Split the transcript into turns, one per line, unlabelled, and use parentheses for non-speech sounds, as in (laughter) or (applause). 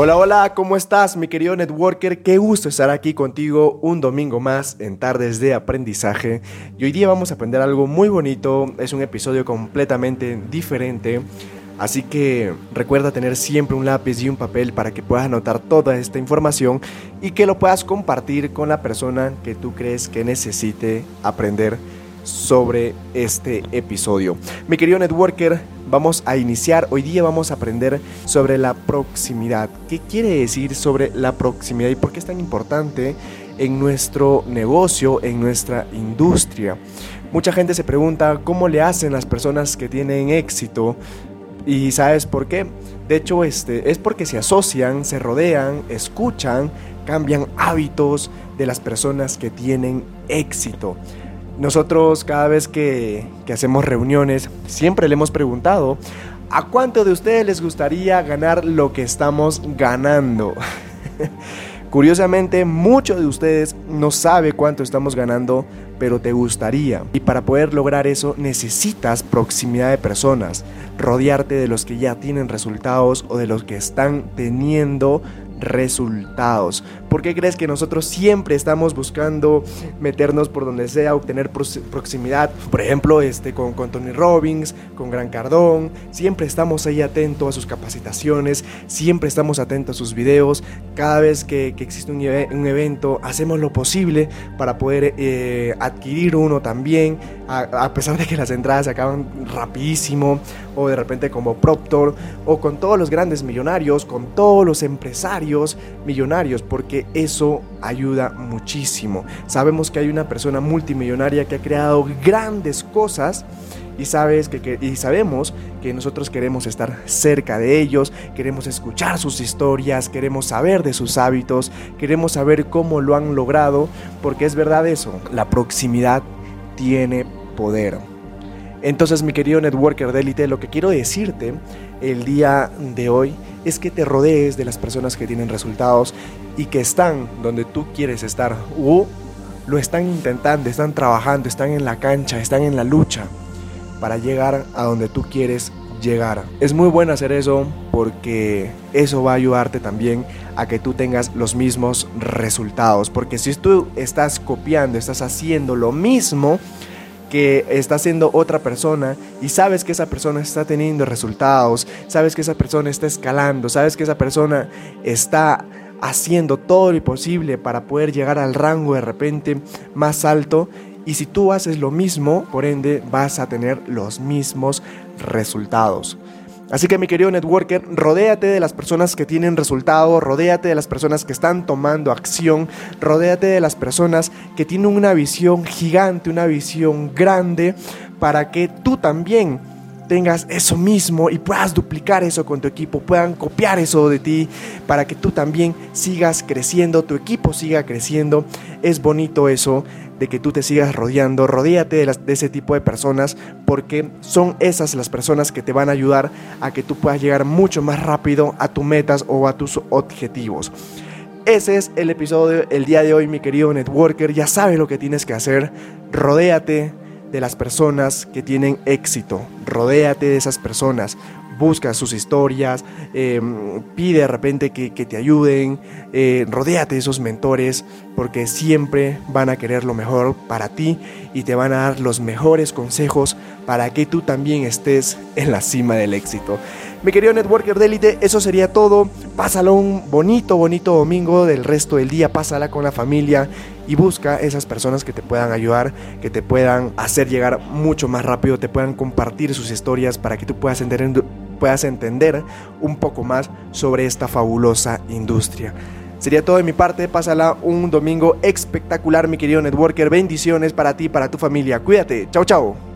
Hola, hola, ¿cómo estás mi querido networker? Qué gusto estar aquí contigo un domingo más en Tardes de Aprendizaje. Y hoy día vamos a aprender algo muy bonito, es un episodio completamente diferente. Así que recuerda tener siempre un lápiz y un papel para que puedas anotar toda esta información y que lo puedas compartir con la persona que tú crees que necesite aprender sobre este episodio. Mi querido networker, vamos a iniciar. Hoy día vamos a aprender sobre la proximidad. ¿Qué quiere decir sobre la proximidad y por qué es tan importante en nuestro negocio, en nuestra industria? Mucha gente se pregunta cómo le hacen las personas que tienen éxito y sabes por qué? De hecho, este es porque se asocian, se rodean, escuchan, cambian hábitos de las personas que tienen éxito. Nosotros cada vez que, que hacemos reuniones siempre le hemos preguntado ¿a cuánto de ustedes les gustaría ganar lo que estamos ganando? (laughs) Curiosamente, muchos de ustedes no sabe cuánto estamos ganando, pero te gustaría. Y para poder lograr eso necesitas proximidad de personas, rodearte de los que ya tienen resultados o de los que están teniendo resultados. ¿Por qué crees que nosotros siempre estamos buscando meternos por donde sea, obtener proximidad? Por ejemplo, este, con, con Tony Robbins, con Gran Cardón. Siempre estamos ahí atentos a sus capacitaciones, siempre estamos atentos a sus videos. Cada vez que, que existe un, un, evento, hacemos lo posible para poder eh, adquirir uno también, a, a pesar de que las entradas se acaban rapidísimo, o de repente como Proctor, o con todos los grandes millonarios, con todos los empresarios millonarios, porque eso ayuda muchísimo. Sabemos que hay una persona multimillonaria que ha creado grandes cosas y, sabes que, que, y sabemos que nosotros queremos estar cerca de ellos, queremos escuchar sus historias, queremos saber de sus hábitos, queremos saber cómo lo han logrado, porque es verdad eso, la proximidad tiene poder. Entonces, mi querido networker de élite, lo que quiero decirte el día de hoy es que te rodees de las personas que tienen resultados y que están donde tú quieres estar o lo están intentando, están trabajando, están en la cancha, están en la lucha para llegar a donde tú quieres llegar. Es muy bueno hacer eso porque eso va a ayudarte también a que tú tengas los mismos resultados. Porque si tú estás copiando, estás haciendo lo mismo, que está haciendo otra persona y sabes que esa persona está teniendo resultados, sabes que esa persona está escalando, sabes que esa persona está haciendo todo lo posible para poder llegar al rango de repente más alto y si tú haces lo mismo, por ende vas a tener los mismos resultados. Así que mi querido networker, rodéate de las personas que tienen resultado, rodéate de las personas que están tomando acción, rodéate de las personas que tienen una visión gigante, una visión grande, para que tú también tengas eso mismo y puedas duplicar eso con tu equipo, puedan copiar eso de ti para que tú también sigas creciendo, tu equipo siga creciendo. Es bonito eso de que tú te sigas rodeando, rodéate de, ese tipo de personas porque son esas las personas que te van a ayudar a que tú puedas llegar mucho más rápido a tus metas o a tus objetivos. Ese es el episodio el día de hoy, mi querido networker. Ya sabes lo que tienes que hacer. Rodéate de las personas que tienen éxito. Rodéate de esas personas busca sus historias, eh, pide de repente que, te ayuden, eh, rodéate de esos mentores porque siempre van a querer lo mejor para ti y te van a dar los mejores consejos para que tú también estés en la cima del éxito. Mi querido networker de élite, eso sería todo. Pásalo un bonito, bonito domingo del resto del día. Pásala con la familia y busca esas personas que te puedan ayudar, que te puedan hacer llegar mucho más rápido, te puedan compartir sus historias para que tú puedas entender, puedas entender un poco más sobre esta fabulosa industria. Sería todo de mi parte, pásala un domingo espectacular, mi querido networker. Bendiciones para ti, para tu familia. Cuídate. Chao, chao.